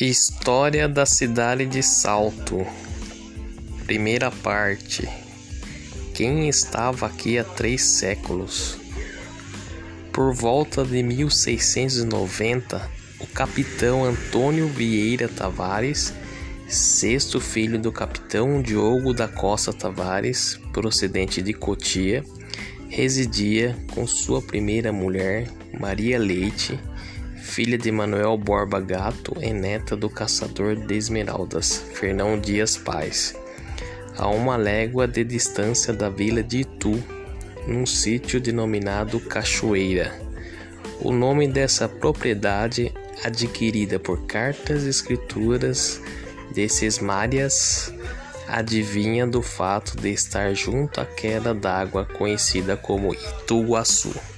História da cidade de Salto. Primeira parte. Quem estava aqui há três séculos? Por volta de 1690, o capitão Antônio Vieira Tavares, sexto filho do capitão Diogo da Costa Tavares, procedente de Cotia, residia com sua primeira mulher, Maria Leite, filha de Manuel Borba Gato e neta do caçador de esmeraldas, Fernão Dias Paz, a uma légua de distância da vila de Itu, num sítio denominado Cachoeira. O nome dessa propriedade, adquirida por cartas e escrituras de Sesmárias, adivinha do fato de estar junto à queda d'água conhecida como Ituguaçu.